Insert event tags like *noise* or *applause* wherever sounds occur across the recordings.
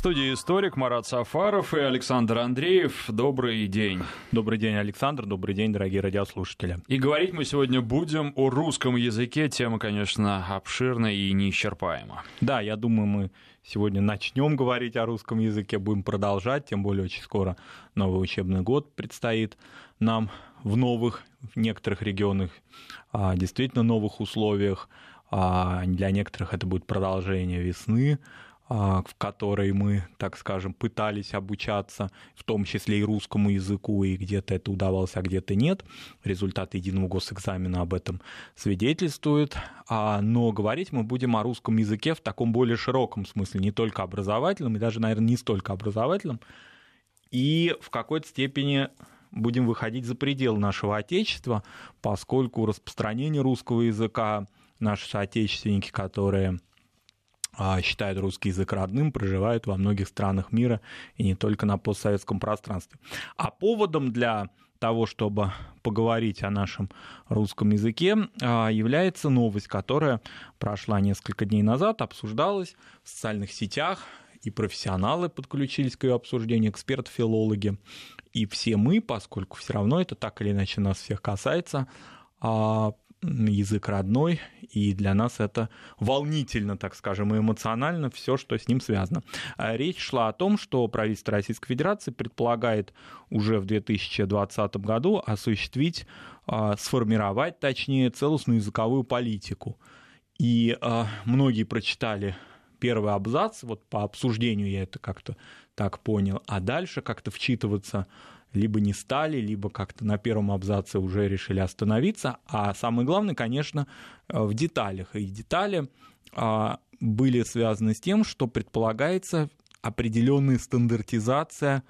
студии историк Марат Сафаров и Александр Андреев. Добрый день. Добрый день, Александр. Добрый день, дорогие радиослушатели. И говорить мы сегодня будем о русском языке. Тема, конечно, обширная и неисчерпаема. Да, я думаю, мы сегодня начнем говорить о русском языке, будем продолжать, тем более очень скоро новый учебный год предстоит нам в новых, в некоторых регионах, а, действительно новых условиях. А, для некоторых это будет продолжение весны, в которой мы, так скажем, пытались обучаться, в том числе и русскому языку, и где-то это удавалось, а где-то нет. Результаты единого госэкзамена об этом свидетельствуют. А, но говорить мы будем о русском языке в таком более широком смысле, не только образовательном, и даже, наверное, не столько образовательном. И в какой-то степени будем выходить за пределы нашего Отечества, поскольку распространение русского языка наши соотечественники, которые а, считают русский язык родным, проживают во многих странах мира и не только на постсоветском пространстве. А поводом для того, чтобы поговорить о нашем русском языке, а, является новость, которая прошла несколько дней назад, обсуждалась в социальных сетях, и профессионалы подключились к ее обсуждению, эксперты-филологи, и все мы, поскольку все равно это так или иначе нас всех касается, а, язык родной, и для нас это волнительно, так скажем, и эмоционально все, что с ним связано. А речь шла о том, что правительство Российской Федерации предполагает уже в 2020 году осуществить, а, сформировать, точнее, целостную языковую политику. И а, многие прочитали первый абзац, вот по обсуждению я это как-то так понял, а дальше как-то вчитываться либо не стали, либо как-то на первом абзаце уже решили остановиться. А самое главное, конечно, э, в деталях. И детали а, были связаны с тем, что предполагается определенная стандартизация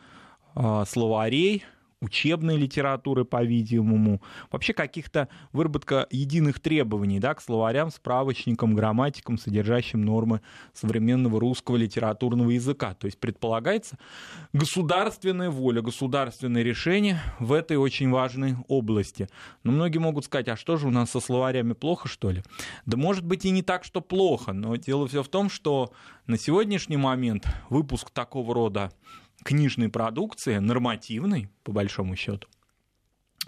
а, словарей, учебной литературы, по-видимому, вообще каких-то выработка единых требований да, к словарям, справочникам, грамматикам, содержащим нормы современного русского литературного языка. То есть предполагается государственная воля, государственное решение в этой очень важной области. Но многие могут сказать, а что же у нас со словарями плохо, что ли? Да может быть и не так, что плохо, но дело все в том, что на сегодняшний момент выпуск такого рода книжной продукции, нормативной, по большому счету,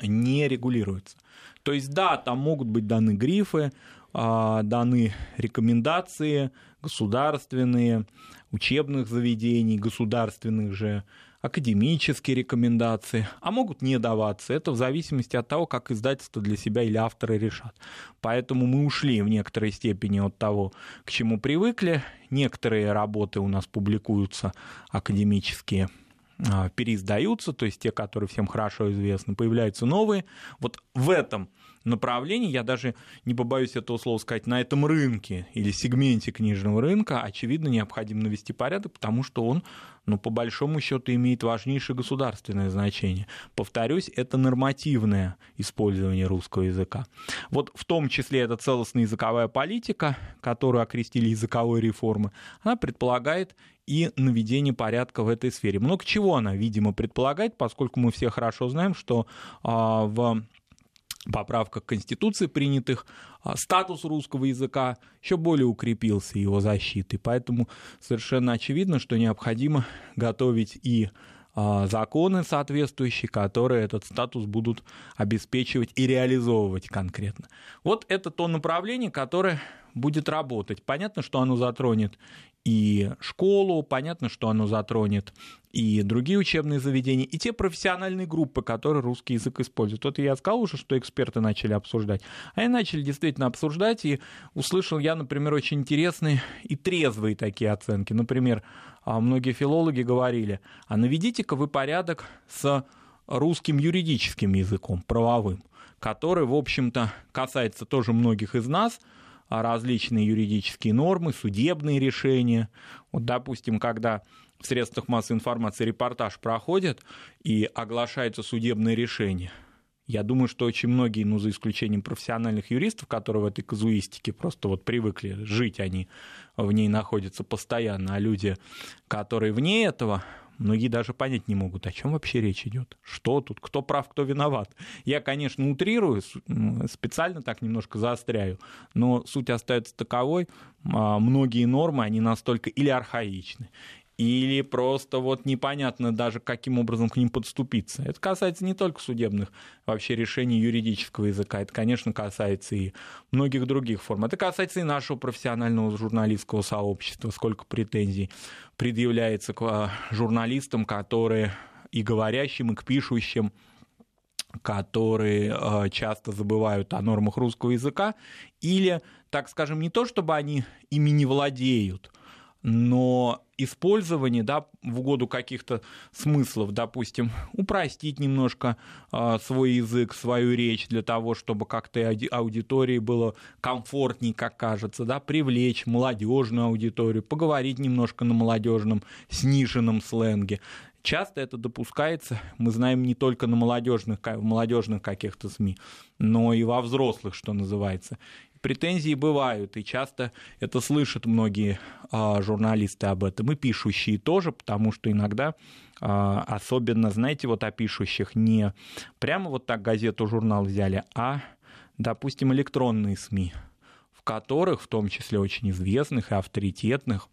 не регулируется. То есть, да, там могут быть даны грифы, а, даны рекомендации государственные, учебных заведений, государственных же, академические рекомендации, а могут не даваться. Это в зависимости от того, как издательство для себя или авторы решат. Поэтому мы ушли в некоторой степени от того, к чему привыкли. Некоторые работы у нас публикуются академические а, переиздаются, то есть те, которые всем хорошо известны, появляются новые. Вот в этом направлении, я даже не побоюсь этого слова сказать, на этом рынке или сегменте книжного рынка, очевидно, необходимо навести порядок, потому что он, ну, по большому счету, имеет важнейшее государственное значение. Повторюсь, это нормативное использование русского языка. Вот в том числе это целостная языковая политика, которую окрестили языковой реформы, она предполагает и наведение порядка в этой сфере. Много чего она, видимо, предполагает, поскольку мы все хорошо знаем, что а, в поправках к Конституции принятых, а, статус русского языка еще более укрепился его защитой. Поэтому совершенно очевидно, что необходимо готовить и а, законы соответствующие, которые этот статус будут обеспечивать и реализовывать конкретно. Вот это то направление, которое будет работать. Понятно, что оно затронет и школу, понятно, что оно затронет и другие учебные заведения, и те профессиональные группы, которые русский язык используют. Вот я сказал уже, что эксперты начали обсуждать. А они начали действительно обсуждать, и услышал я, например, очень интересные и трезвые такие оценки. Например, а, многие филологи говорили, а наведите-ка вы порядок с русским юридическим языком, правовым, который, в общем-то, касается тоже многих из нас – различные юридические нормы, судебные решения. Вот, допустим, когда в средствах массовой информации репортаж проходит и оглашается судебное решение, я думаю, что очень многие, ну, за исключением профессиональных юристов, которые в этой казуистике просто вот привыкли жить, они в ней находятся постоянно, а люди, которые вне этого, многие даже понять не могут, о чем вообще речь идет, что тут, кто прав, кто виноват. Я, конечно, утрирую, специально так немножко заостряю, но суть остается таковой, а, многие нормы, они настолько или архаичны, или просто вот непонятно даже, каким образом к ним подступиться. Это касается не только судебных вообще решений юридического языка, это, конечно, касается и многих других форм. Это касается и нашего профессионального журналистского сообщества, сколько претензий предъявляется к а, журналистам, которые и говорящим, и к пишущим, которые а, часто забывают о нормах русского языка, или, так скажем, не то, чтобы они ими не владеют, но использование да, в угоду каких-то смыслов, допустим, *laughs* упростить немножко э, свой язык, свою речь для того, чтобы как-то аудитории было комфортнее, как кажется, да, привлечь молодежную аудиторию, поговорить немножко на молодежном сниженном сленге. Часто это допускается, мы знаем, не только на молодежных, в молодежных каких-то СМИ, но и во взрослых, что называется претензии бывают, и часто это слышат многие а, журналисты об этом, и пишущие тоже, потому что иногда а, особенно, знаете, вот о пишущих не прямо вот так газету, журнал взяли, а, допустим, электронные СМИ, в которых, в том числе очень известных и авторитетных,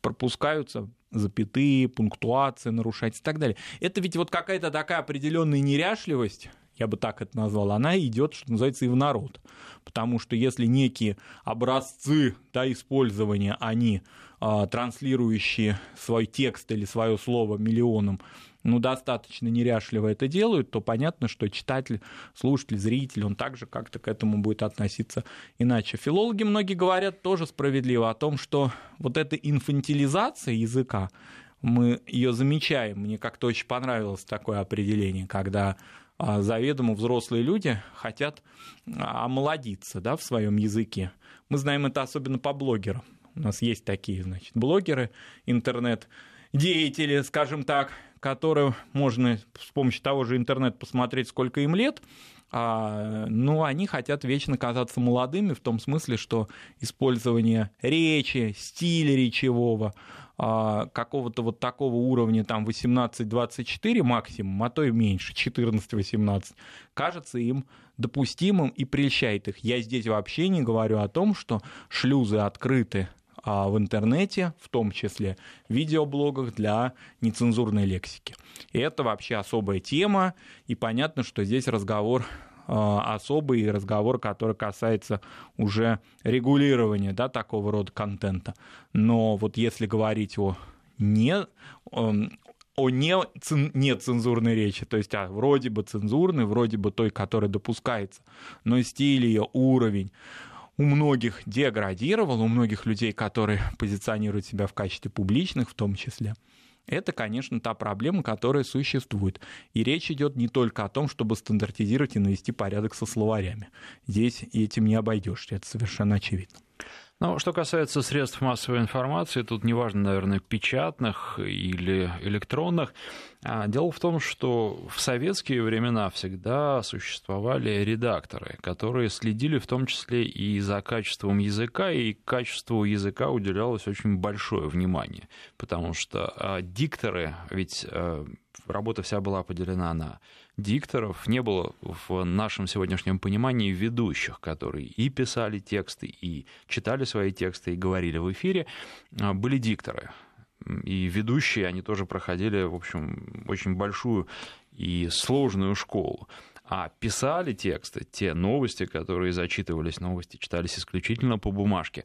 пропускаются запятые, пунктуации нарушать и так далее. Это ведь вот какая-то такая определенная неряшливость, я бы так это назвал, она идет, что называется, и в народ. Потому что если некие образцы да, использования, они а, транслирующие свой текст или свое слово миллионам, ну, достаточно неряшливо это делают, то понятно, что читатель, слушатель, зритель, он также как-то к этому будет относиться иначе. Филологи многие говорят тоже справедливо о том, что вот эта инфантилизация языка, мы ее замечаем. Мне как-то очень понравилось такое определение, когда заведомо взрослые люди хотят а, омолодиться да, в своем языке. Мы знаем это особенно по блогерам. У нас есть такие, значит, блогеры, интернет-деятели, скажем так, которые можно с помощью того же интернета посмотреть, сколько им лет, а, ну, они хотят вечно казаться молодыми в том смысле, что использование речи, стиля речевого, а, какого-то вот такого уровня, там 18-24 максимум, а то и меньше, 14-18, кажется им допустимым и прельщает их. Я здесь вообще не говорю о том, что шлюзы открыты а, в интернете, в том числе в видеоблогах для нецензурной лексики. И это вообще особая тема, и понятно, что здесь разговор а, особый разговор, который касается уже регулирования да, такого рода контента. Но вот если говорить о не, эм, о не, нецензурной речи, то есть а, вроде бы цензурной, вроде бы той, которая допускается, но стиль ее, уровень, у многих деградировал, у многих людей, которые позиционируют себя в качестве публичных в том числе – это, конечно, та проблема, которая существует. И речь идет не только о том, чтобы стандартизировать и навести порядок со словарями. Здесь этим не обойдешься, это совершенно очевидно. Ну, что касается средств массовой информации, тут неважно, наверное, печатных или электронных. А, дело в том, что в советские времена всегда существовали редакторы, которые следили в том числе и за качеством языка, и качеству языка уделялось очень большое внимание, потому что а, дикторы, ведь а, работа вся была поделена на дикторов, не было в нашем сегодняшнем понимании ведущих, которые и писали тексты, и читали свои тексты, и говорили в эфире, а, были дикторы. И ведущие, они тоже проходили, в общем, очень большую и сложную школу. А писали тексты, те новости, которые зачитывались, новости читались исключительно по бумажке,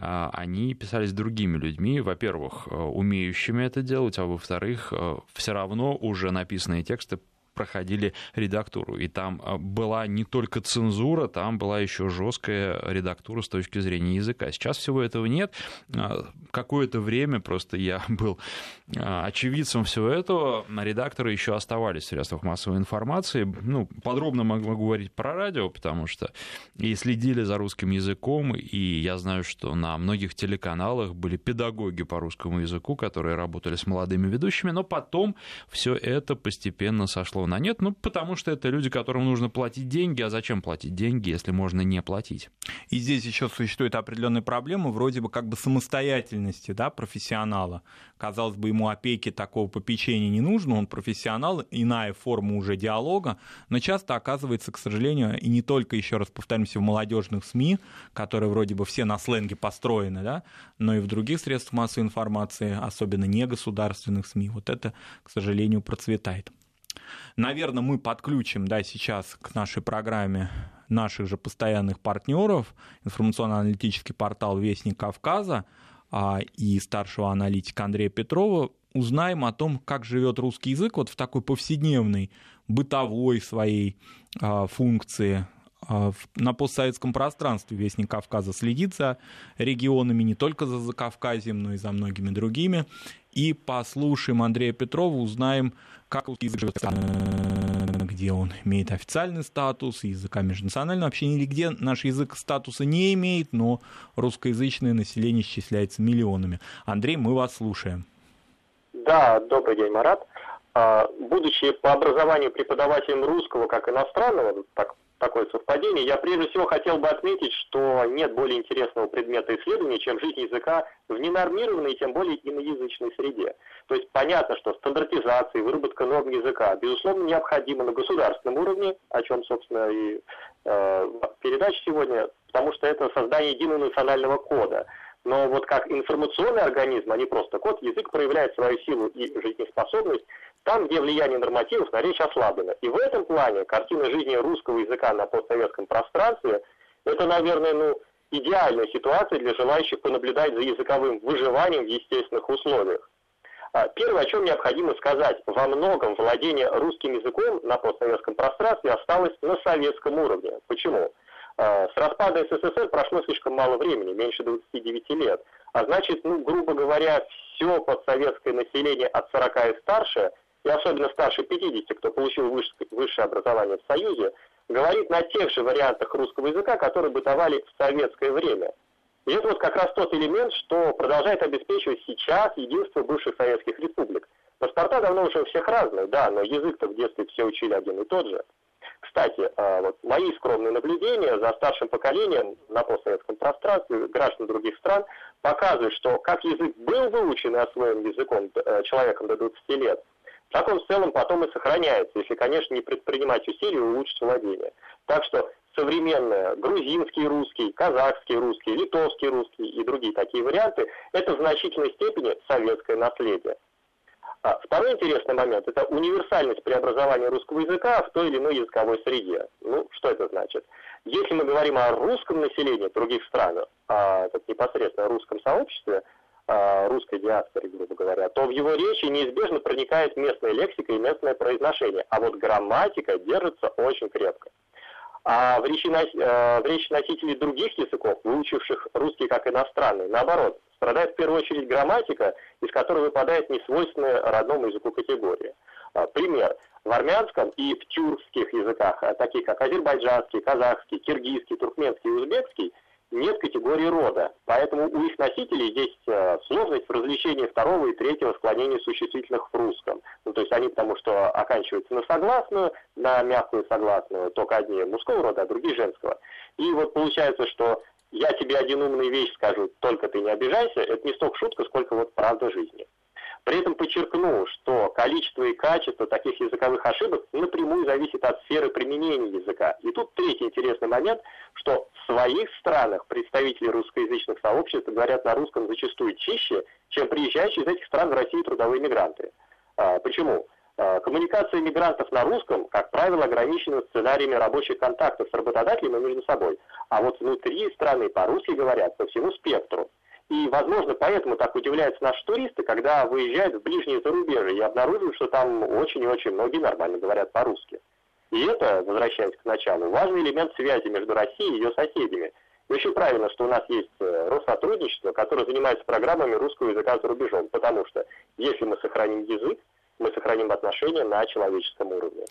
а, они писались другими людьми, во-первых, э, умеющими это делать, а во-вторых, э, все равно уже написанные тексты проходили редактуру. И там а, была не только цензура, там была еще жесткая редактура с точки зрения языка. Сейчас всего этого нет. А, какое-то время просто я *laughs* был а, очевидцем всего этого. Редакторы еще оставались в средствах массовой информации. Ну, подробно могу говорить про радио, потому что и следили за русским языком, и я знаю, что на многих телеканалах были педагоги по русскому языку, которые работали с молодыми ведущими, но потом все это постепенно сошло востребован, а нет, ну, потому что это люди, которым нужно платить деньги, а зачем платить деньги, если можно не платить? И здесь еще существует определенная проблема вроде бы как бы самостоятельности да, профессионала. Казалось бы, ему опеки такого попечения не нужно, он профессионал, иная форма уже диалога, но часто оказывается, к сожалению, и не только, еще раз повторимся, в молодежных СМИ, которые вроде бы все на сленге построены, да, но и в других средствах массовой информации, особенно негосударственных СМИ. Вот это, к сожалению, процветает. Наверное, мы подключим да, сейчас к нашей программе наших же постоянных партнеров, информационно-аналитический портал «Вестник Кавказа» а, и старшего аналитика Андрея Петрова, узнаем о том, как живет русский язык вот в такой повседневной, бытовой своей а, функции на постсоветском пространстве Вестник Кавказа следит за регионами, не только за Закавказьем, но и за многими другими. И послушаем Андрея Петрова, узнаем, как русский язык живет, где он имеет официальный статус, языка межнационального общения, или где наш язык статуса не имеет, но русскоязычное население исчисляется миллионами. Андрей, мы вас слушаем. Да, добрый день, Марат. А, будучи по образованию преподавателем русского как иностранного, так такое совпадение. Я прежде всего хотел бы отметить, что нет более интересного предмета исследования, чем жизнь языка в ненормированной тем более иноязычной среде. То есть понятно, что стандартизация и выработка норм языка, безусловно, необходима на государственном уровне, о чем, собственно, и э, передача сегодня, потому что это создание единого национального кода. Но вот как информационный организм, а не просто код, язык проявляет свою силу и жизнеспособность там, где влияние нормативов на речь ослаблено. И в этом плане картина жизни русского языка на постсоветском пространстве – это, наверное, ну, идеальная ситуация для желающих понаблюдать за языковым выживанием в естественных условиях. А, первое, о чем необходимо сказать, во многом владение русским языком на постсоветском пространстве осталось на советском уровне. Почему? А, с распада СССР прошло слишком мало времени, меньше 29 лет. А значит, ну, грубо говоря, все постсоветское население от 40 и старше – и особенно старше 50, кто получил высшее образование в Союзе, говорит на тех же вариантах русского языка, которые бытовали в советское время. И это вот как раз тот элемент, что продолжает обеспечивать сейчас единство бывших советских республик. Паспорта давно уже у всех разные, да, но язык-то в детстве все учили один и тот же. Кстати, а, вот мои скромные наблюдения за старшим поколением на постсоветском пространстве граждан других стран показывают, что как язык был выучен и освоен языком э, человеком до 20 лет, так он в целом потом и сохраняется, если, конечно, не предпринимать усилий улучшить владение. Так что современные грузинский русский, казахский русский, литовский русский и другие такие варианты – это в значительной степени советское наследие. А второй интересный момент – это универсальность преобразования русского языка в той или иной языковой среде. Ну, что это значит? Если мы говорим о русском населении других стран, о так, непосредственно русском сообществе – а, русской диаспоре, грубо говоря, то в его речи неизбежно проникает местная лексика и местное произношение, а вот грамматика держится очень крепко. А в речи, э, в речи носителей других языков, выучивших русский как иностранный, наоборот, страдает в первую очередь грамматика, из которой выпадает несвойственная родному языку категория. А, пример. В армянском и в тюркских языках, таких как азербайджанский, казахский, киргизский, туркменский и узбекский, нет категории рода, поэтому у их носителей есть э, сложность в развлечении второго и третьего склонения существительных в русском. Ну, то есть они потому что оканчиваются на согласную, на мягкую согласную, только одни мужского рода, а другие женского. И вот получается, что я тебе один умный вещь скажу, только ты не обижайся, это не столько шутка, сколько вот правда жизни. При этом подчеркну, что количество и качество таких языковых ошибок напрямую зависит от сферы применения языка. И тут третий интересный момент, что в своих странах представители русскоязычных сообществ говорят на русском зачастую чище, чем приезжающие из этих стран в Россию трудовые мигранты. А, почему? А, коммуникация мигрантов на русском, как правило, ограничена сценариями рабочих контактов с работодателем и между собой. А вот внутри страны по-русски говорят по всему спектру. И, возможно, поэтому так удивляются наши туристы, когда выезжают в ближние зарубежье и обнаруживают, что там очень и очень многие нормально говорят по-русски. И это, возвращаясь к началу, важный элемент связи между Россией и ее соседями. И очень правильно, что у нас есть э, Россотрудничество, которое занимается программами русского языка за рубежом, потому что если мы сохраним язык, мы сохраним отношения на человеческом уровне.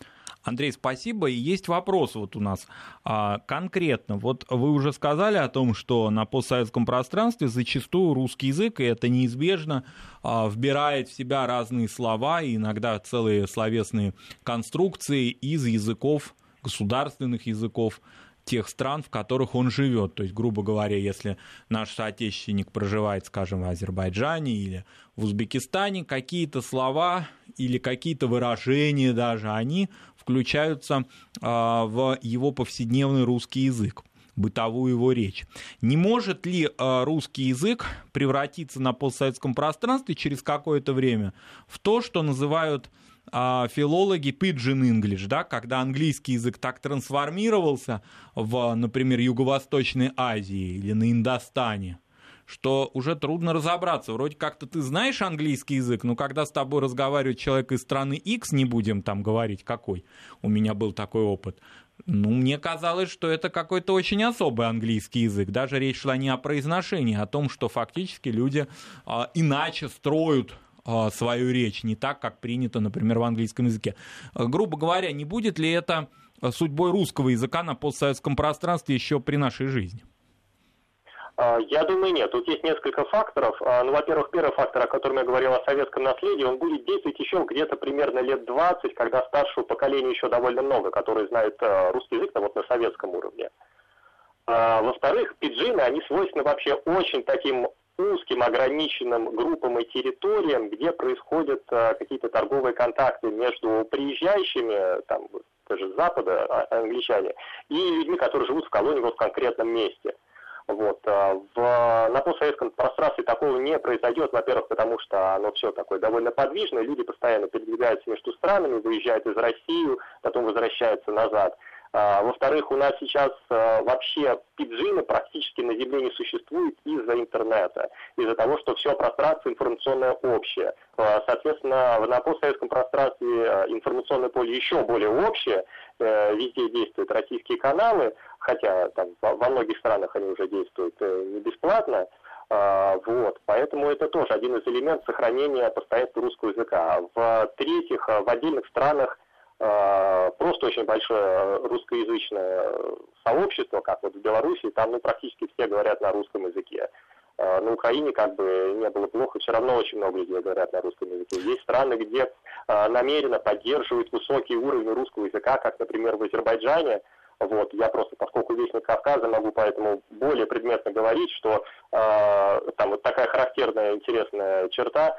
Андрей, спасибо. И есть вопрос вот у нас а, конкретно. Вот вы уже сказали о том, что на постсоветском пространстве зачастую русский язык, и это неизбежно, а, вбирает в себя разные слова и иногда целые словесные конструкции из языков, государственных языков тех стран, в которых он живет. То есть, грубо говоря, если наш соотечественник проживает, скажем, в Азербайджане или в Узбекистане, какие-то слова или какие-то выражения даже, они включаются а, в его повседневный русский язык бытовую его речь. Не может ли а, русский язык превратиться на постсоветском пространстве через какое-то время в то, что называют а, филологи pidgin English, да, когда английский язык так трансформировался в, например, Юго-Восточной Азии или на Индостане, что уже трудно разобраться. Вроде как-то ты знаешь английский язык, но когда с тобой разговаривает человек из страны X, не будем там говорить какой, у меня был такой опыт, ну, мне казалось, что это какой-то очень особый английский язык. Даже речь шла не о произношении, а о том, что фактически люди а, иначе строят а, свою речь, не так, как принято, например, в английском языке. А, грубо говоря, не будет ли это судьбой русского языка на постсоветском пространстве еще при нашей жизни? А, я думаю, нет. Тут есть несколько факторов. Ну, во-первых, первый фактор, о котором я говорил, о советском наследии, он будет действовать еще где-то примерно лет 20, когда старшего поколения еще довольно много, которые знают русский язык ну, вот на советском уровне. Во-вторых, пиджины, они свойственны вообще очень таким узким ограниченным группам и территориям, где происходят а, какие-то торговые контакты между приезжающими, там, даже с Запада, а, англичане, и людьми, которые живут в колонии вот в конкретном месте. Вот. А, в, на постсоветском пространстве такого не произойдет, во-первых, потому что оно все такое довольно подвижное, люди постоянно передвигаются между странами, выезжают из России, потом возвращаются назад. А, во-вторых, у нас сейчас а, вообще пиджины практически на Земле не существует из-за интернета, из-за того, что все пространство информационное общее. А, соответственно, на постсоветском пространстве информационное поле еще более общее, э, везде действуют российские каналы, хотя там во многих странах они уже действуют э, не бесплатно, вот, поэтому это тоже один из элементов сохранения постоянства русского языка. В-третьих, в отдельных странах просто очень большое русскоязычное сообщество, как вот в Беларуси, там ну, практически все говорят на русском языке. Э, на Украине как бы не было плохо, все равно очень много людей говорят на русском языке. Есть страны, где э, намеренно поддерживают высокий уровень русского языка, как, например, в Азербайджане, вот, я просто, поскольку вестник Кавказа, могу поэтому более предметно говорить, что э, там вот такая характерная интересная черта,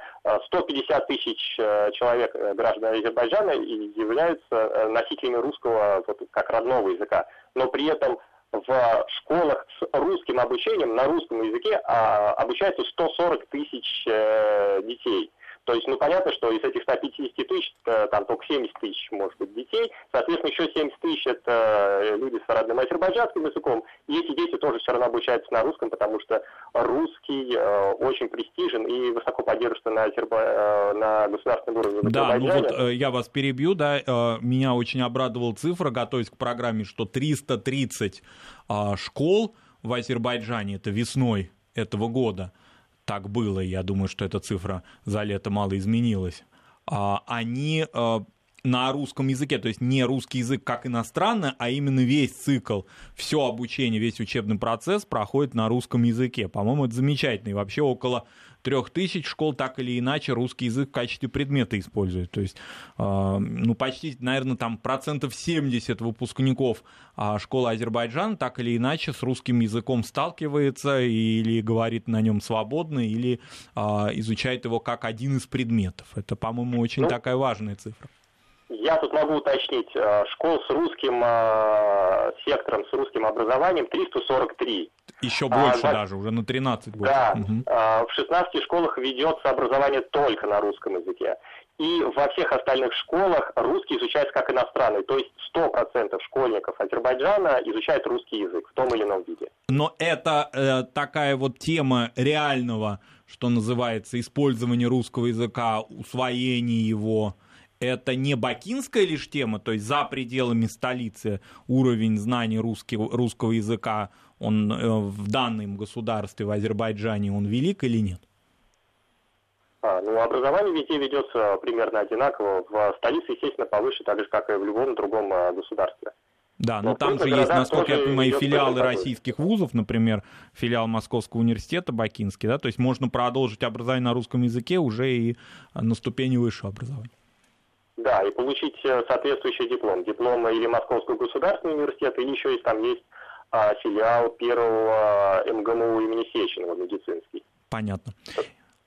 150 тысяч э, человек, э, граждан Азербайджана, являются э, носителями русского вот, как родного языка, но при этом в школах с русским обучением на русском языке а, обучаются 140 тысяч э, детей. То есть, ну, понятно, что из этих 150 тысяч, э, там только 70 тысяч, может быть, детей. Соответственно, еще 70 тысяч – это э, люди с родным азербайджанским языком. И эти дети тоже все равно обучаются на русском, потому что русский э, очень престижен и высоко поддерживается на, Азерба... э, на государственном уровне Да, ну вот э, я вас перебью, да, э, меня очень обрадовала цифра, готовясь к программе, что 330 э, школ в Азербайджане, это весной этого года – так было, я думаю, что эта цифра за лето мало изменилась, а, они а, на русском языке, то есть не русский язык как иностранный, а именно весь цикл, все обучение, весь учебный процесс проходит на русском языке. По-моему, это замечательно. И вообще около трех тысяч школ так или иначе русский язык в качестве предмета используют. То есть, э, ну, почти, наверное, там процентов 70 выпускников э, школы Азербайджана так или иначе с русским языком сталкивается или говорит на нем свободно, или э, изучает его как один из предметов. Это, по-моему, очень ну, такая важная цифра. Я тут могу уточнить, э, школ с русским э, сектором, с русским образованием 343. Еще а, больше а, даже, уже на 13 больше. Да, угу. в 16 школах ведется образование только на русском языке. И во всех остальных школах русский изучается как иностранный, то есть 100% школьников Азербайджана изучают русский язык в том или ином виде. Но это э, такая вот тема реального, что называется, использования русского языка, усвоения его, это не бакинская лишь тема, то есть за пределами столицы уровень знаний русского, русского языка, он э, в данном государстве, в Азербайджане, он велик или нет? А, ну, образование везде ведется примерно одинаково. В столице, естественно, повыше, так же, как и в любом другом а, государстве. Да, но, но там же есть, насколько я понимаю, филиалы российских вузов, например, филиал Московского университета Бакинский, да, то есть можно продолжить образование на русском языке уже и на ступени высшего образования. Да, и получить э, соответствующий диплом. Диплом или Московского государственного университета, или еще есть там есть а, филиал первого МГМУ имени Сеченова, медицинский. Понятно.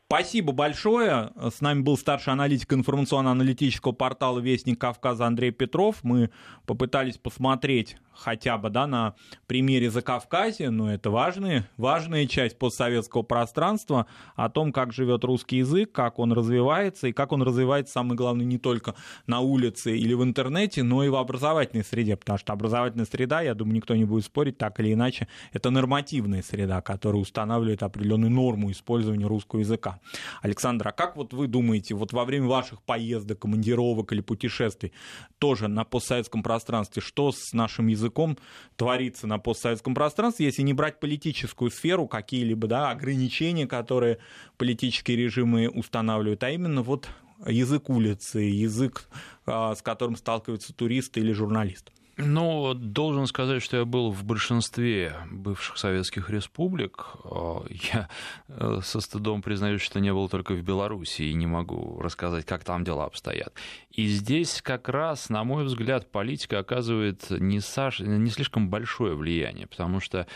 Спасибо большое. С нами был старший аналитик информационно-аналитического портала «Вестник Кавказа» Андрей Петров. Мы попытались посмотреть хотя бы да, на примере Закавказья, но это важная, важная часть постсоветского пространства о том, как живет русский язык, как он развивается, и как он развивается, самое главное, не только на улице или в интернете, но и в образовательной среде, потому что образовательная среда, я думаю, никто не будет спорить, так или иначе, это нормативная среда, которая устанавливает определенную норму использования русского языка. Александр, а как вот вы думаете, вот во время ваших поездок, командировок или путешествий, тоже на постсоветском пространстве, что с нашим языком творится на постсоветском пространстве, если не брать политическую сферу, какие-либо да, ограничения, которые политические режимы устанавливают, а именно вот язык улицы, язык, а, с которым сталкиваются туристы или журналисты? Ну, должен сказать, что я был в большинстве бывших советских республик. А, я э, со стыдом признаюсь, что не был только в Беларуси и не могу рассказать, как там дела обстоят. И здесь как раз, на мой взгляд, политика оказывает не, Саш... не слишком большое влияние, потому что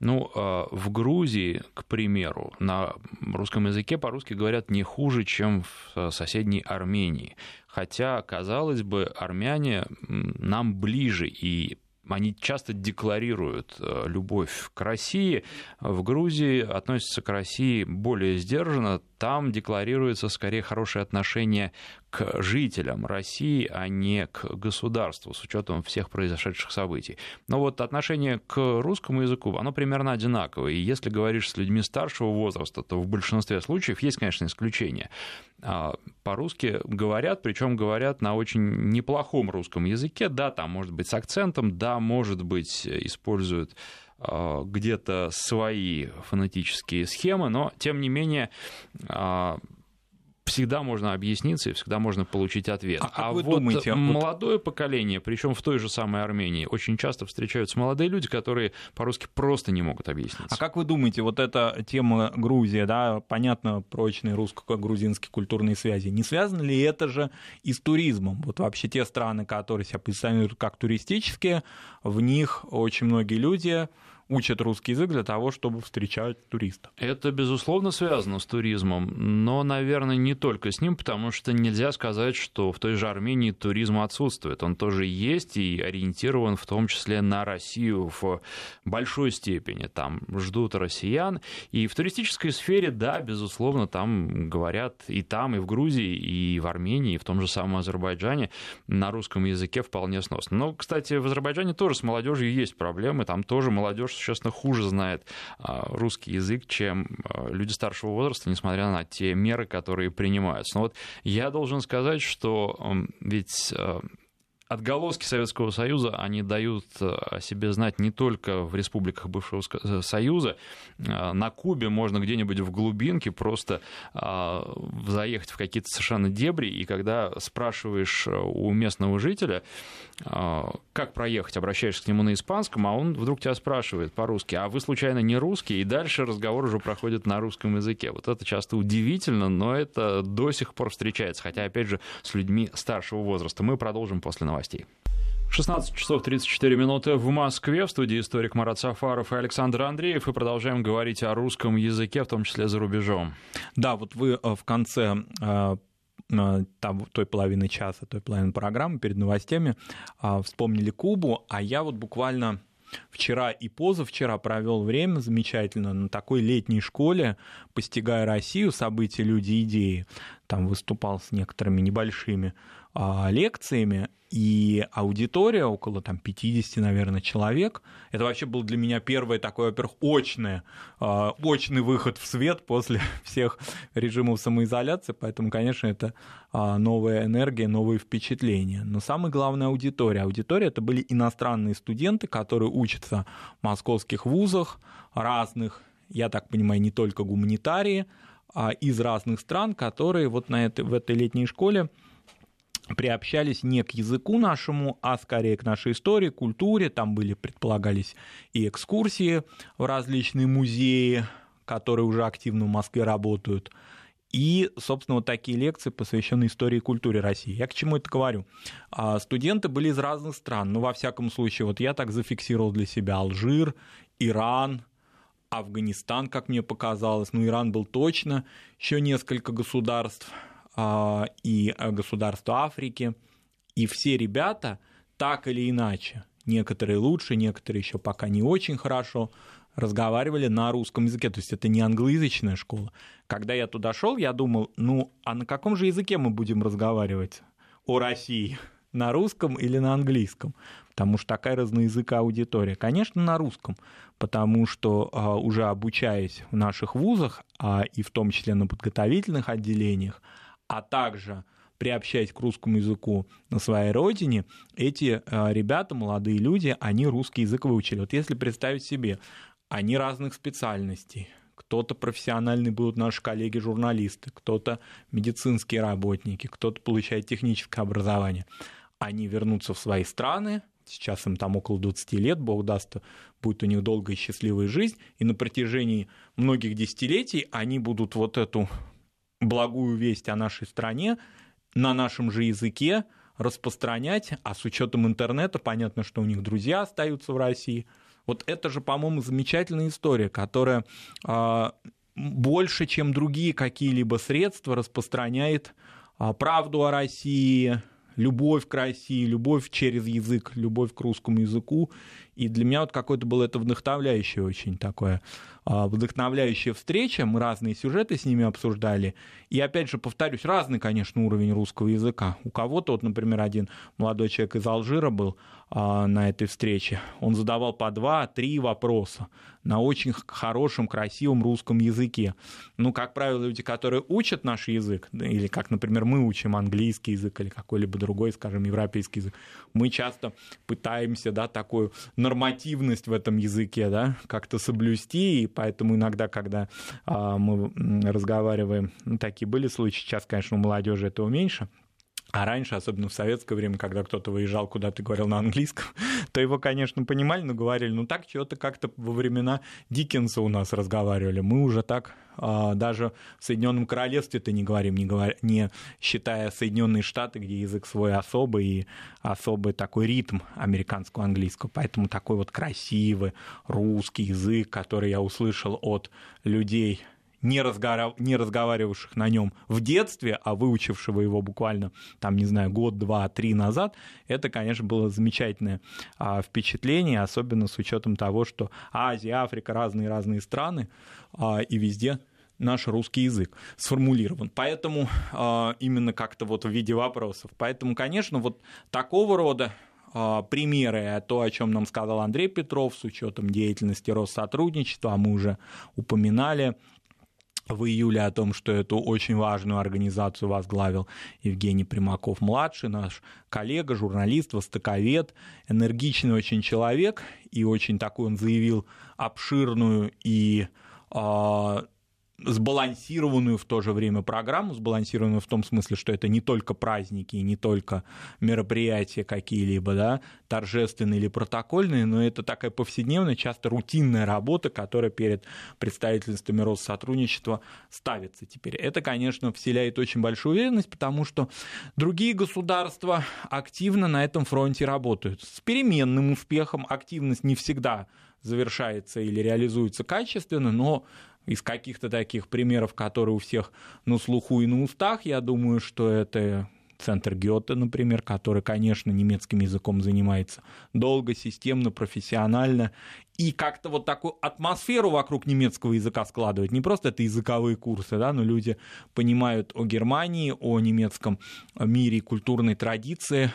ну, а, в Грузии, к примеру, на русском языке по-русски говорят не хуже, чем в соседней Армении. Хотя, казалось бы, армяне нам ближе, и они часто декларируют э, любовь к России. В Грузии относятся к России более сдержанно. Там декларируется скорее хорошее отношение к жителям России, а не к государству, с учетом всех произошедших событий. Но вот отношение к русскому языку, оно примерно одинаковое. И если говоришь с людьми старшего возраста, то в большинстве случаев есть, конечно, исключения. А, по-русски говорят, причем говорят на очень неплохом русском языке. Да, там может быть с акцентом, да, может быть, используют где-то свои фонетические схемы, но тем не менее а, всегда можно объясниться и всегда можно получить ответ. А, а вы вот думаете, молодое вот... поколение, причем в той же самой Армении, очень часто встречаются молодые люди, которые по-русски просто не могут объясниться. А как вы думаете, вот эта тема Грузия, да, понятно, прочные русско-грузинские культурные связи, не связано ли это же и с туризмом? Вот вообще те страны, которые себя позиционируют как туристические, в них очень многие люди учат русский язык для того, чтобы встречать туристов. Это, безусловно, связано с туризмом, но, наверное, не только с ним, потому что нельзя сказать, что в той же Армении туризм отсутствует. Он тоже есть и ориентирован в том числе на Россию в большой степени. Там ждут россиян. И в туристической сфере, да, безусловно, там говорят и там, и в Грузии, и в Армении, и в том же самом Азербайджане на русском языке вполне сносно. Но, кстати, в Азербайджане тоже с молодежью есть проблемы. Там тоже молодежь существенно хуже знает а, русский язык, чем а, люди старшего возраста, несмотря на те меры, которые принимаются. Но вот я должен сказать, что ведь а, отголоски Советского Союза, они дают о себе знать не только в республиках бывшего э, Союза. На Кубе можно где-нибудь в глубинке просто заехать в какие-то совершенно дебри, и когда спрашиваешь у местного жителя, как проехать, обращаешься к нему на испанском, а он вдруг тебя спрашивает по-русски, а вы случайно не русский? И дальше разговор уже проходит на русском языке. Вот это часто удивительно, но это до сих пор встречается, хотя, опять же, с людьми старшего возраста. Мы продолжим после новостей новостей. 16 часов 34 минуты в Москве. В студии историк Марат Сафаров и Александр Андреев. И продолжаем говорить о русском языке, в том числе за рубежом. Да, вот вы э, в конце э, там, той половины часа, той половины программы перед новостями вспомнили Кубу, а я вот буквально вчера и позавчера провел время замечательно на такой летней школе, постигая Россию, события, люди, идеи. Там выступал с некоторыми небольшими а, лекциями, и аудитория, около там, 50, наверное, человек, это вообще был для меня первый такой, во-первых, очный, а, очный выход в свет после *laughs* всех режимов самоизоляции, поэтому, конечно, это а, новая энергия, новые впечатления. Но самое главное аудитория. Аудитория это были иностранные студенты, которые учатся в московских вузах разных, я так понимаю, не только гуманитарии, а, из разных стран, которые вот на этой, в этой летней школе приобщались не к языку нашему, а скорее к нашей истории, культуре. Там были, предполагались и экскурсии в различные музеи, которые уже активно в Москве работают. И, собственно, вот такие лекции, посвященные истории и культуре России. Я к чему это говорю? А, студенты были из разных стран. Ну, во всяком случае, вот я так зафиксировал для себя Алжир, Иран, Афганистан, как мне показалось. Ну, Иран был точно. Еще несколько государств – и э, государства Африки. И все ребята так или иначе, некоторые лучше, некоторые еще пока не очень хорошо, разговаривали на русском языке. То есть это не англоязычная школа. Когда я туда шел, я думал, ну а на каком же языке мы будем разговаривать о России? На русском или на английском? Потому что такая разноязыка аудитория. Конечно, на русском, потому что а, уже обучаясь в наших вузах, а, и в том числе на подготовительных отделениях, а также приобщаясь к русскому языку на своей родине, эти э, ребята, молодые люди, они русский язык выучили. Вот если представить себе, они разных специальностей, кто-то профессиональный будут наши коллеги-журналисты, кто-то медицинские работники, кто-то получает техническое образование. Они вернутся в свои страны, сейчас им там около 20 лет, бог даст, будет у них долгая и счастливая жизнь, и на протяжении многих десятилетий они будут вот эту благую весть о нашей стране на нашем же языке распространять, а с учетом интернета понятно, что у них друзья остаются в России. Вот это же, по-моему, замечательная история, которая э, больше, чем другие какие-либо средства, распространяет э, правду о России, любовь к России, любовь через язык, любовь к русскому языку. И для меня вот какое-то было это вдохновляющее очень такое а, вдохновляющая встреча, мы разные сюжеты с ними обсуждали. И опять же, повторюсь, разный, конечно, уровень русского языка. У кого-то, вот, например, один молодой человек из Алжира был а, на этой встрече, он задавал по два-три вопроса на очень хорошем, красивом русском языке. Ну, как правило, люди, которые учат наш язык, или как, например, мы учим английский язык или какой-либо другой, скажем, европейский язык, мы часто пытаемся, да, такую нормативность в этом языке, да, как-то соблюсти, и поэтому иногда, когда а, мы разговариваем, ну, такие были случаи, сейчас, конечно, у молодежи этого меньше, а раньше, особенно в советское время, когда кто-то выезжал куда-то и говорил на английском, *laughs* то его, конечно, понимали, но говорили, ну так что-то как-то во времена Диккенса у нас разговаривали. Мы уже так а, даже в Соединенном Королевстве-то не говорим, не, говоря, не считая Соединенные Штаты, где язык свой особый и особый такой ритм американского английского. Поэтому такой вот красивый русский язык, который я услышал от людей не, разгора... не разговаривавших на нем в детстве, а выучившего его буквально, там, не знаю, год, два, три назад, это, конечно, было замечательное а, впечатление, особенно с учетом того, что Азия, Африка, разные-разные страны, а, и везде наш русский язык сформулирован. Поэтому а, именно как-то вот в виде вопросов. Поэтому, конечно, вот такого рода примеры, то, о чем нам сказал Андрей Петров с учетом деятельности Россотрудничества, а мы уже упоминали в июле о том, что эту очень важную организацию возглавил Евгений Примаков-младший, наш коллега, журналист, востоковед, энергичный очень человек, и очень такой он заявил обширную и э, сбалансированную в то же время программу, сбалансированную в том смысле, что это не только праздники и не только мероприятия какие-либо, да, торжественные или протокольные, но это такая повседневная, часто рутинная работа, которая перед представительствами Россотрудничества ставится теперь. Это, конечно, вселяет очень большую уверенность, потому что другие государства активно на этом фронте работают. С переменным успехом активность не всегда завершается или реализуется качественно, но из каких-то таких примеров, которые у всех на слуху и на устах, я думаю, что это центр Гёте, например, который, конечно, немецким языком занимается долго, системно, профессионально, и как-то вот такую атмосферу вокруг немецкого языка складывать. Не просто это языковые курсы, да, но люди понимают о Германии, о немецком мире культурной традиции,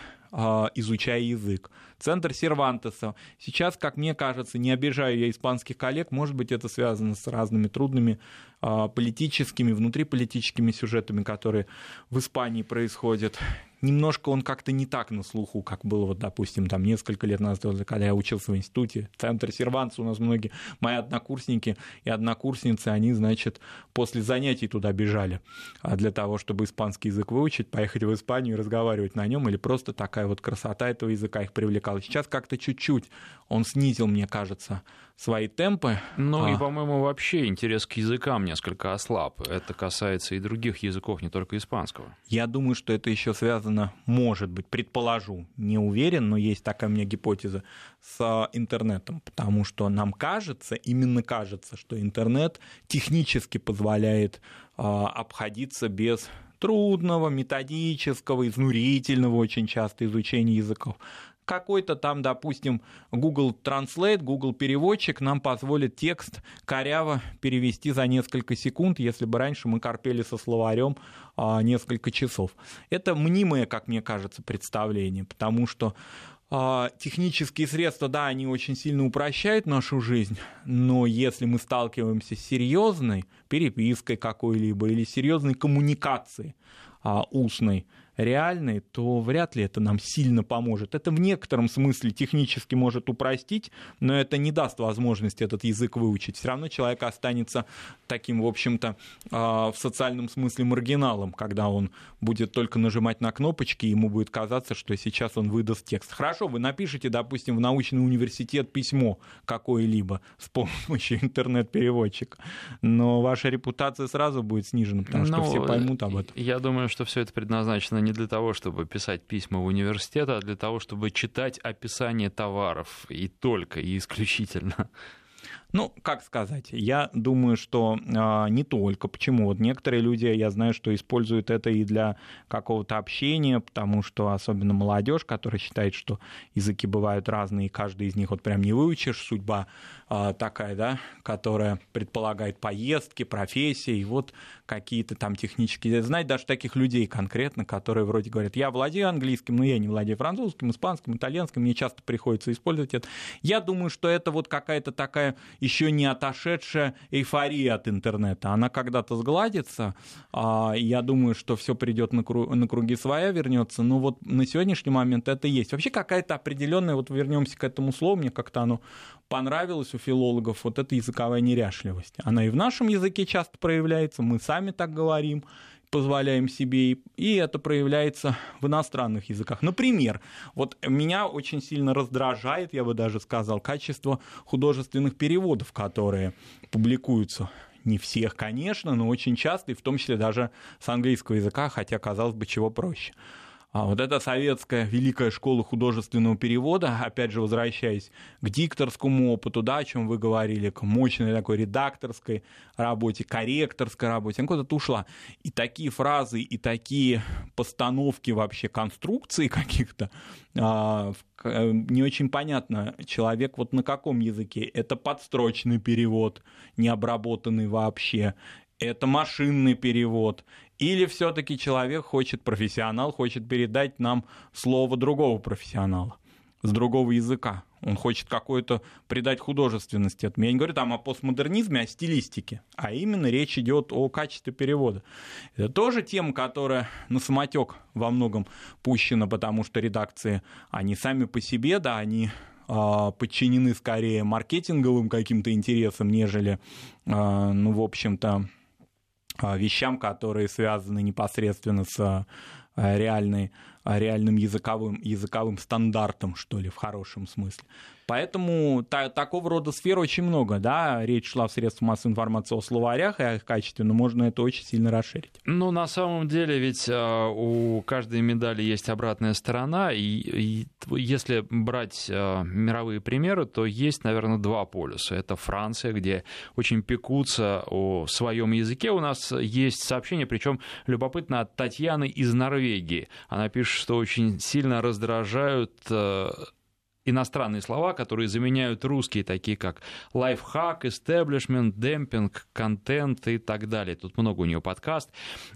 изучая язык. Центр Сервантеса. Сейчас, как мне кажется, не обижаю я испанских коллег, может быть, это связано с разными трудными а, политическими, внутриполитическими сюжетами, которые в Испании происходят. Немножко он как-то не так на слуху, как было, вот, допустим, там несколько лет назад, когда я учился в институте, в центре Серванца у нас многие мои однокурсники и однокурсницы, они, значит, после занятий туда бежали а для того, чтобы испанский язык выучить, поехать в Испанию и разговаривать на нем, или просто такая вот красота этого языка их привлекала. Сейчас как-то чуть-чуть он снизил, мне кажется, свои темпы. Ну а... и, по-моему, вообще интерес к языкам несколько ослаб. Это касается и других языков, не только испанского. Я думаю, что это еще связано, может быть, предположу, не уверен, но есть такая у меня гипотеза, с интернетом, потому что нам кажется, именно кажется, что интернет технически позволяет э, обходиться без трудного, методического, изнурительного очень часто изучения языков какой-то там, допустим, Google Translate, Google переводчик нам позволит текст коряво перевести за несколько секунд, если бы раньше мы корпели со словарем а, несколько часов. Это мнимое, как мне кажется, представление, потому что а, технические средства, да, они очень сильно упрощают нашу жизнь, но если мы сталкиваемся с серьезной перепиской какой-либо или серьезной коммуникацией а, устной, реальной, то вряд ли это нам сильно поможет. Это в некотором смысле технически может упростить, но это не даст возможности этот язык выучить. Все равно человек останется таким, в общем-то, а, в социальном смысле маргиналом, когда он будет только нажимать на кнопочки, и ему будет казаться, что сейчас он выдаст текст. Хорошо, вы напишите, допустим, в научный университет письмо какое-либо с помощью *laughs* интернет-переводчика, но ваша репутация сразу будет снижена, потому что ну, все поймут об этом. Я думаю, что все это предназначено не для того, чтобы писать письма в университет, а для того, чтобы читать описание товаров и только, и исключительно. Ну, как сказать, я думаю, что э, не только. Почему? Вот некоторые люди, я знаю, что используют это и для какого-то общения, потому что особенно молодежь, которая считает, что языки бывают разные, и каждый из них вот прям не выучишь, судьба такая, да, которая предполагает поездки, профессии, и вот какие-то там технические... Знаете, даже таких людей конкретно, которые вроде говорят, я владею английским, но я не владею французским, испанским, итальянским, мне часто приходится использовать это. Я думаю, что это вот какая-то такая еще не отошедшая эйфория от интернета. Она когда-то сгладится, а, я думаю, что все придет на круги своя, вернется. Но вот на сегодняшний момент это есть. Вообще какая-то определенная, вот вернемся к этому слову, мне как-то оно понравилось у филологов, вот эта языковая неряшливость. Она и в нашем языке часто проявляется, мы сами так говорим позволяем себе, и это проявляется в иностранных языках. Например, вот меня очень сильно раздражает, я бы даже сказал, качество художественных переводов, которые публикуются не всех, конечно, но очень часто, и в том числе даже с английского языка, хотя, казалось бы, чего проще. А вот эта советская великая школа художественного перевода, опять же, возвращаясь к дикторскому опыту, да, о чем вы говорили, к мощной такой редакторской работе, корректорской работе, она куда-то ушла. И такие фразы, и такие постановки вообще конструкции *laughs* каких-то, а, не очень понятно, человек вот на каком языке. Это подстрочный перевод, не обработанный вообще, это машинный перевод, или все-таки человек хочет, профессионал хочет передать нам слово другого профессионала с другого языка. Он хочет какой-то придать художественности этому. Я не говорю там о постмодернизме, о стилистике, а именно речь идет о качестве перевода. Это тоже тема, которая на самотек во многом пущена, потому что редакции, они сами по себе, да, они а, подчинены скорее маркетинговым каким-то интересам, нежели, а, ну, в общем-то, вещам, которые связаны непосредственно с а, реальной, а, реальным языковым, языковым стандартом, что ли, в хорошем смысле. Поэтому та, такого рода сфер очень много, да, речь шла в средствах массовой информации о словарях и о их качестве, но можно это очень сильно расширить. Ну, на самом деле, ведь э, у каждой медали есть обратная сторона, и, и если брать э, мировые примеры, то есть, наверное, два полюса. Это Франция, где очень пекутся о своем языке. У нас есть сообщение, причем любопытно от Татьяны из Норвегии. Она пишет, что очень сильно раздражают э, иностранные слова, которые заменяют русские, такие как лайфхак, истеблишмент, демпинг, контент и так далее. Тут много у нее подкаст.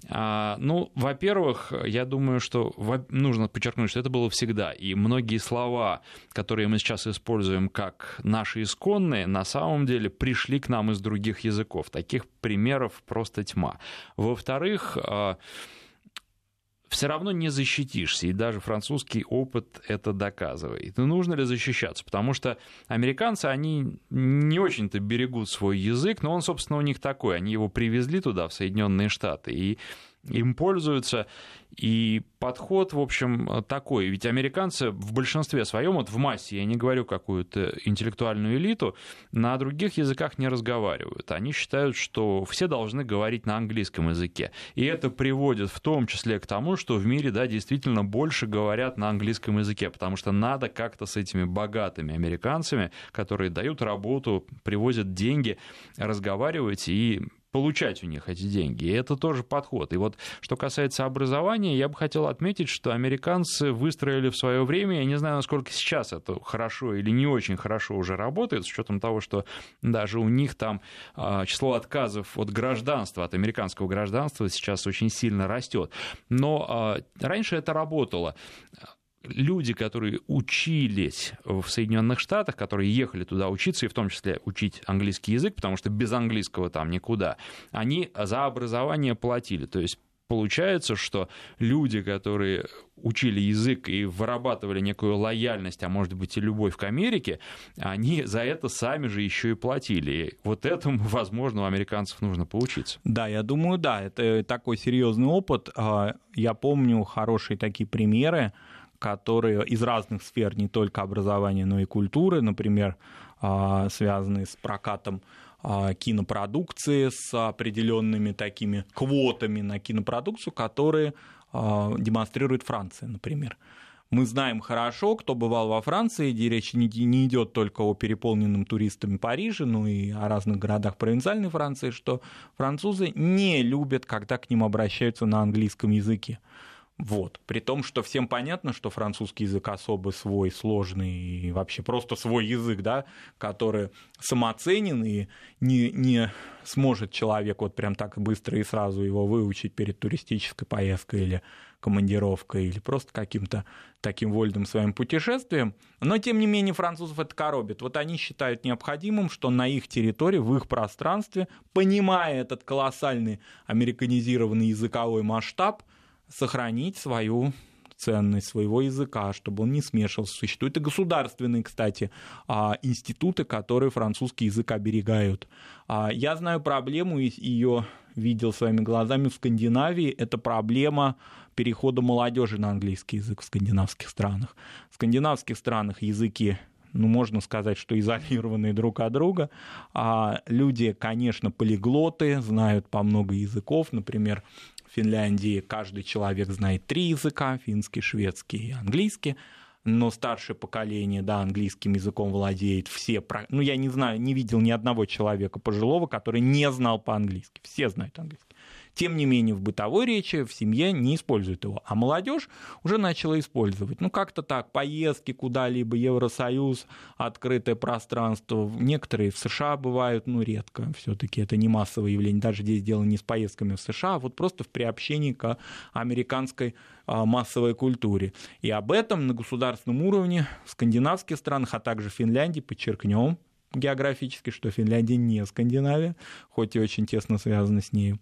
А, ну, во-первых, я думаю, что нужно подчеркнуть, что это было всегда. И многие слова, которые мы сейчас используем как наши исконные, на самом деле пришли к нам из других языков. Таких примеров просто тьма. Во-вторых, а, все равно не защитишься, и даже французский опыт это доказывает. И нужно ли защищаться? Потому что американцы, они не очень-то берегут свой язык, но он, собственно, у них такой. Они его привезли туда, в Соединенные Штаты, и им пользуются. И подход, в общем, такой. Ведь американцы в большинстве своем, вот в массе, я не говорю какую-то интеллектуальную элиту, на других языках не разговаривают. Они считают, что все должны говорить на английском языке. И это приводит в том числе к тому, что в мире, да, действительно больше говорят на английском языке, потому что надо как-то с этими богатыми американцами, которые дают работу, привозят деньги, разговаривать и получать у них эти деньги. И это тоже подход. И вот что касается образования, я бы хотел отметить, что американцы выстроили в свое время, я не знаю, насколько сейчас это хорошо или не очень хорошо уже работает, с учетом того, что даже у них там а, число отказов от гражданства, от американского гражданства сейчас очень сильно растет. Но а, раньше это работало люди, которые учились в Соединенных Штатах, которые ехали туда учиться, и в том числе учить английский язык, потому что без английского там никуда, они за образование платили. То есть получается, что люди, которые учили язык и вырабатывали некую лояльность, а может быть и любовь к Америке, они за это сами же еще и платили. И вот этому, *laughs* возможно, у американцев нужно поучиться. Да, я думаю, да, это такой серьезный опыт. А, я помню хорошие такие примеры которые из разных сфер, не только образования, но и культуры, например, а, связанные с прокатом а, кинопродукции, с определенными такими квотами на кинопродукцию, которые а, демонстрирует Франция, например. Мы знаем хорошо, кто бывал во Франции, где речь не идет только о переполненном туристами Париже, но и о разных городах провинциальной Франции, что французы не любят, когда к ним обращаются на английском языке. Вот. При том, что всем понятно, что французский язык особо свой, сложный и вообще просто свой язык, да, который самоценен и не, не сможет человек вот прям так быстро и сразу его выучить перед туристической поездкой или командировкой или просто каким-то таким вольным своим путешествием. Но, тем не менее, французов это коробит. Вот они считают необходимым, что на их территории, в их пространстве, понимая этот колоссальный американизированный языковой масштаб, сохранить свою ценность своего языка, чтобы он не смешивался. Существуют и государственные, кстати, а, институты, которые французский язык оберегают. А, я знаю проблему, ее видел своими глазами в Скандинавии, это проблема перехода молодежи на английский язык в скандинавских странах. В скандинавских странах языки ну, можно сказать, что изолированные друг от друга. А люди, конечно, полиглоты, знают по много языков. Например, Финляндии каждый человек знает три языка, финский, шведский и английский но старшее поколение, да, английским языком владеет все, ну, я не знаю, не видел ни одного человека пожилого, который не знал по-английски, все знают английский. Тем не менее, в бытовой речи в семье не используют его. А молодежь уже начала использовать. Ну, как-то так, поездки куда-либо, Евросоюз, открытое пространство. Некоторые в США бывают, ну, редко. Все-таки это не массовое явление. Даже здесь дело не с поездками в США, а вот просто в приобщении к американской а, массовой культуре. И об этом на государственном уровне в скандинавских странах, а также в Финляндии, подчеркнем, географически, что Финляндия не Скандинавия, хоть и очень тесно связана с ней.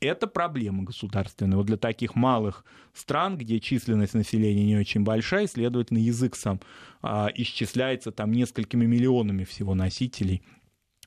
Это проблема государственная. Вот для таких малых стран, где численность населения не очень большая, следовательно, язык сам а, исчисляется там несколькими миллионами всего носителей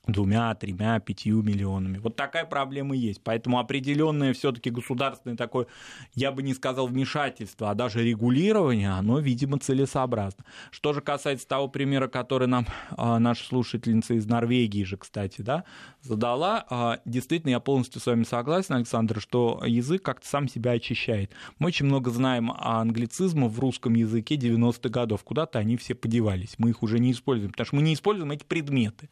двумя, тремя, пятью миллионами. Вот такая проблема есть. Поэтому определенное все-таки государственное такое, я бы не сказал вмешательство, а даже регулирование, оно, видимо, целесообразно. Что же касается того примера, который нам а, наша слушательница из Норвегии же, кстати, да, задала, а, действительно, я полностью с вами согласен, Александр, что язык как-то сам себя очищает. Мы очень много знаем о англицизме в русском языке 90-х годов. Куда-то они все подевались. Мы их уже не используем, потому что мы не используем эти предметы.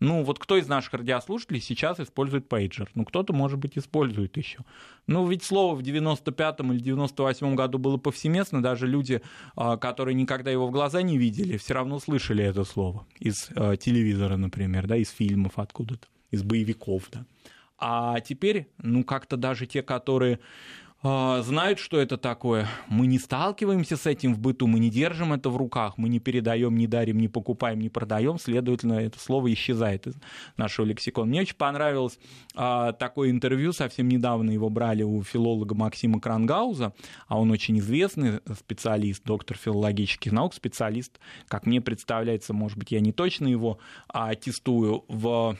Ну, вот кто из наших радиослушателей сейчас использует пейджер? Ну, кто-то, может быть, использует еще. Ну, ведь слово в 95-м или 98-м году было повсеместно, даже люди, а, которые никогда его в глаза не видели, все равно слышали это слово из а, телевизора, например, да, из фильмов откуда-то, из боевиков, да. А теперь, ну, как-то даже те, которые знают, что это такое. Мы не сталкиваемся с этим в быту, мы не держим это в руках, мы не передаем, не дарим, не покупаем, не продаем, следовательно, это слово исчезает из нашего лексикона. Мне очень понравилось а, такое интервью, совсем недавно его брали у филолога Максима Крангауза, а он очень известный специалист, доктор филологических наук, специалист, как мне представляется, может быть, я не точно его а, тестую, в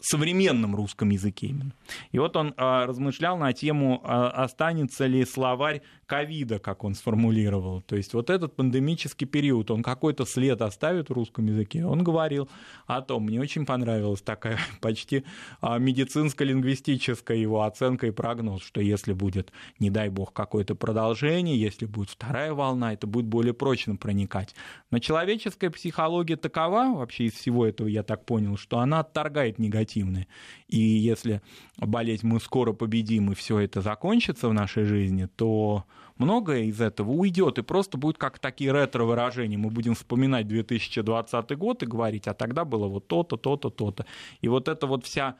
современном русском языке именно. И вот он а, размышлял на тему, а, останется ли словарь ковида, как он сформулировал. То есть вот этот пандемический период, он какой-то след оставит в русском языке. Он говорил о том, мне очень понравилась такая *laughs* почти а, медицинско-лингвистическая его оценка и прогноз, что если будет, не дай бог, какое-то продолжение, если будет вторая волна, это будет более прочно проникать. Но человеческая психология такова, вообще из всего этого я так понял, что она отторгает негативное. И если болеть мы скоро победим и все это закончится в нашей жизни, то многое из этого уйдет и просто будет как такие ретро-выражения. Мы будем вспоминать 2020 год и говорить, а тогда было вот то-то, то-то, то-то. И вот эта вот вся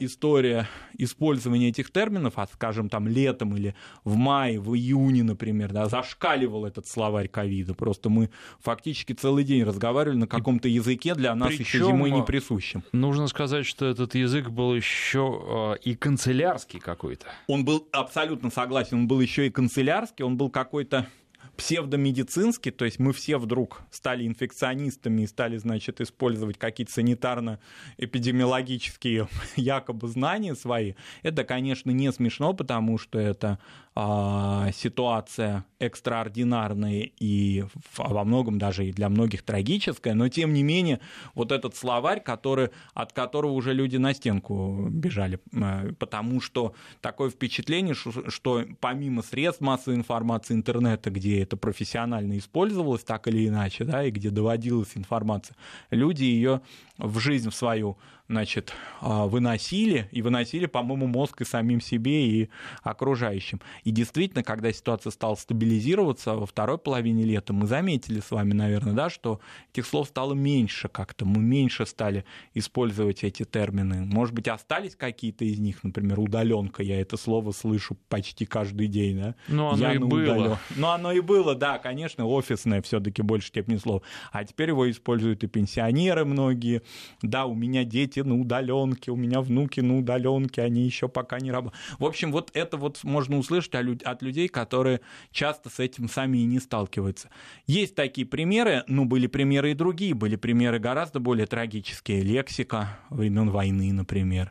история использования этих терминов, а, скажем, там летом или в мае, в июне, например, да, зашкаливал этот словарь ковида. Просто мы фактически целый день разговаривали на каком-то языке для нас Причем, еще зимой не присущем. Нужно сказать, что этот язык был еще э, и канцелярский какой-то. Он был абсолютно согласен, он был еще и канцелярский, он был какой-то псевдомедицинский, то есть мы все вдруг стали инфекционистами и стали, значит, использовать какие-то санитарно-эпидемиологические *laughs* якобы знания свои, это, конечно, не смешно, потому что это а, ситуация экстраординарная и во многом даже и для многих трагическая, но тем не менее вот этот словарь, который, от которого уже люди на стенку бежали, э, потому что такое впечатление, что, что помимо средств массовой информации интернета, где это профессионально использовалось так или иначе, да, и где доводилась информация, люди ее в жизнь в свою значит, а, выносили, и выносили, по-моему, мозг и самим себе, и окружающим. И действительно, когда ситуация стала стабилизироваться во второй половине лета, мы заметили с вами, наверное, да, что этих слов стало меньше как-то, мы меньше стали использовать эти термины. Может быть, остались какие-то из них, например, удаленка, я это слово слышу почти каждый день, да? Ну, оно я и было. Удален... Ну, оно и было, да, конечно, офисное все-таки больше степени слова. А теперь его используют и пенсионеры многие. Да, у меня дети дети на удаленке, у меня внуки на удаленке, они еще пока не работают. В общем, вот это вот можно услышать от людей, которые часто с этим сами и не сталкиваются. Есть такие примеры, но были примеры и другие, были примеры гораздо более трагические. Лексика времен войны, например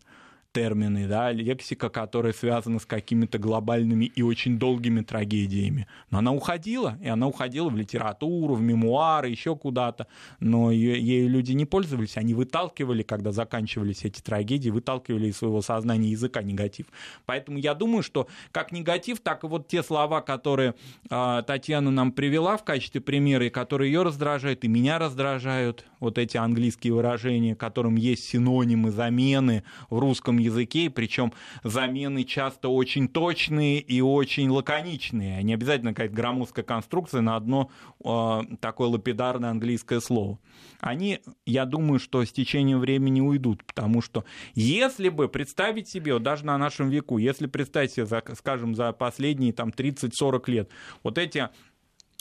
термины, да, лексика, которая связана с какими-то глобальными и очень долгими трагедиями. Но она уходила, и она уходила в литературу, в мемуары, еще куда-то. Но ею люди не пользовались, они выталкивали, когда заканчивались эти трагедии, выталкивали из своего сознания языка негатив. Поэтому я думаю, что как негатив, так и вот те слова, которые э, Татьяна нам привела в качестве примера, и которые ее раздражают, и меня раздражают, вот эти английские выражения, которым есть синонимы, замены в русском языке, причем замены часто очень точные и очень лаконичные, не обязательно какая-то громоздкая конструкция на одно э, такое лапидарное английское слово. Они, я думаю, что с течением времени уйдут, потому что если бы представить себе, вот даже на нашем веку, если представить себе, за, скажем, за последние там 30-40 лет, вот эти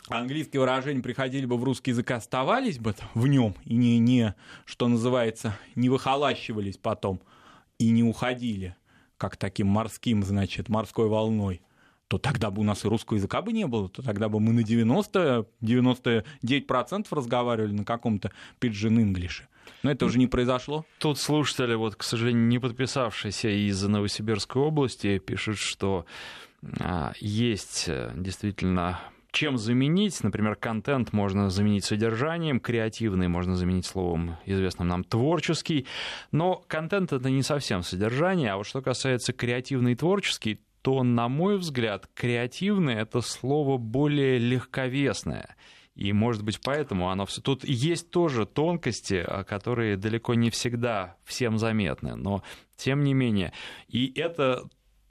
английские выражения приходили бы в русский язык, оставались бы в нем и не, не, что называется, не выхолащивались потом – и не уходили, как таким морским, значит, морской волной, то тогда бы у нас и русского языка бы не было, то тогда бы мы на 90, 99% разговаривали на каком-то пиджин инглише. Но это уже не произошло. Тут слушатели, вот, к сожалению, не подписавшиеся из Новосибирской области, пишут, что а, есть э, действительно чем заменить. Например, контент можно заменить содержанием, креативный можно заменить словом, известным нам, творческий. Но контент — это не совсем содержание, а вот что касается креативный и творческий, то, на мой взгляд, креативный — это слово более легковесное. И, может быть, поэтому оно все... Тут есть тоже тонкости, а, которые далеко не всегда всем заметны, но тем не менее. И это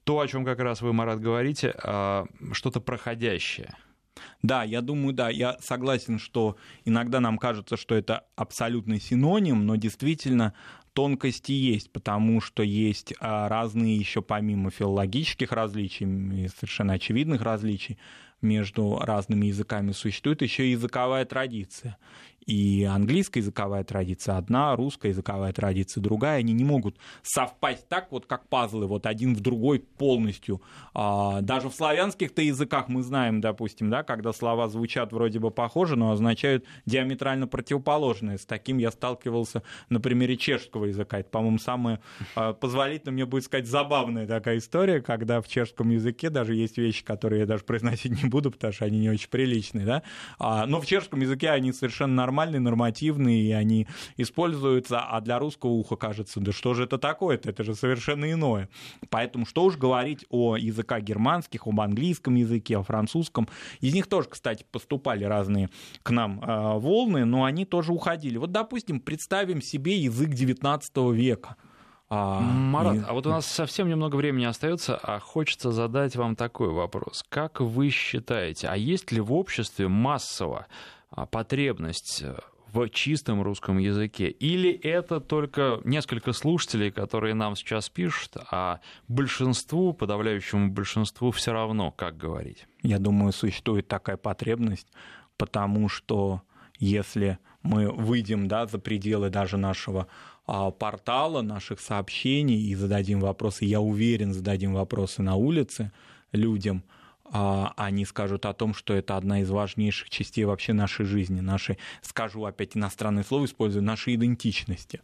то, о чем как раз вы, Марат, говорите, а, что-то проходящее Да, я думаю, да, я согласен, что иногда нам кажется, что это абсолютный синоним, но действительно тонкости есть, потому что есть а, разные еще помимо филологических различий, совершенно очевидных различий между разными языками, существует еще языковая традиция и английская языковая традиция одна, русская языковая традиция другая, они не могут совпасть так вот, как пазлы, вот один в другой полностью. А, даже в славянских-то языках мы знаем, допустим, да, когда слова звучат вроде бы похоже, но означают диаметрально противоположное. С таким я сталкивался на примере чешского языка. Это, по-моему, самое а, позволительно мне будет сказать забавная такая история, когда в чешском языке даже есть вещи, которые я даже произносить не буду, потому что они не очень приличные, да, а, но в чешском языке они совершенно нормальные нормальные, нормативные, и они используются, а для русского уха кажется, да что же это такое-то, это же совершенно иное. Поэтому что уж говорить о языках германских, об английском языке, о французском. Из них тоже, кстати, поступали разные к нам э, волны, но они тоже уходили. Вот, допустим, представим себе язык XIX века. А, Марат, и... а вот у нас совсем немного времени остается, а хочется задать вам такой вопрос. Как вы считаете, а есть ли в обществе массово потребность э, в чистом русском языке? Или это только несколько слушателей, которые нам сейчас пишут, а большинству, подавляющему большинству все равно, как говорить? Я думаю, существует такая потребность, потому что если мы выйдем да, за пределы даже нашего а, портала, наших сообщений и зададим вопросы, я уверен, зададим вопросы на улице людям – а, они скажут о том, что это одна из важнейших частей вообще нашей жизни, нашей, скажу опять иностранное слово, использую, нашей идентичности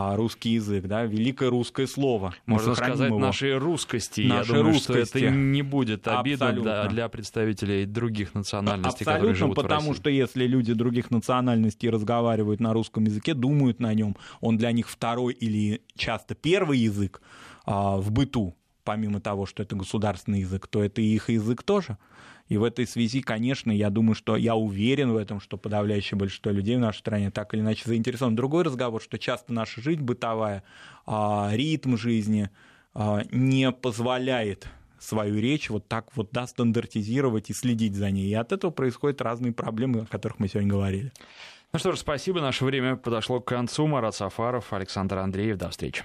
а русский язык, да, великое русское слово. Можно сказать его. нашей русскости. Нашей Я думаю, русскости. что это не будет обидно для, для представителей других национальностей, Абсолютно, которые живут потому в России. что если люди других национальностей разговаривают на русском языке, думают на нем, он для них второй или часто первый язык а, в быту, помимо того, что это государственный язык, то это и их язык тоже. И в этой связи, конечно, я думаю, что я уверен в этом, что подавляющее большинство людей в нашей стране так или иначе заинтересованы. Другой разговор, что часто наша жизнь бытовая, а, ритм жизни а, не позволяет свою речь вот так вот да, стандартизировать и следить за ней. И от этого происходят разные проблемы, о которых мы сегодня говорили. Ну что ж, спасибо. Наше время подошло к концу. Марат Сафаров, Александр Андреев. До встречи.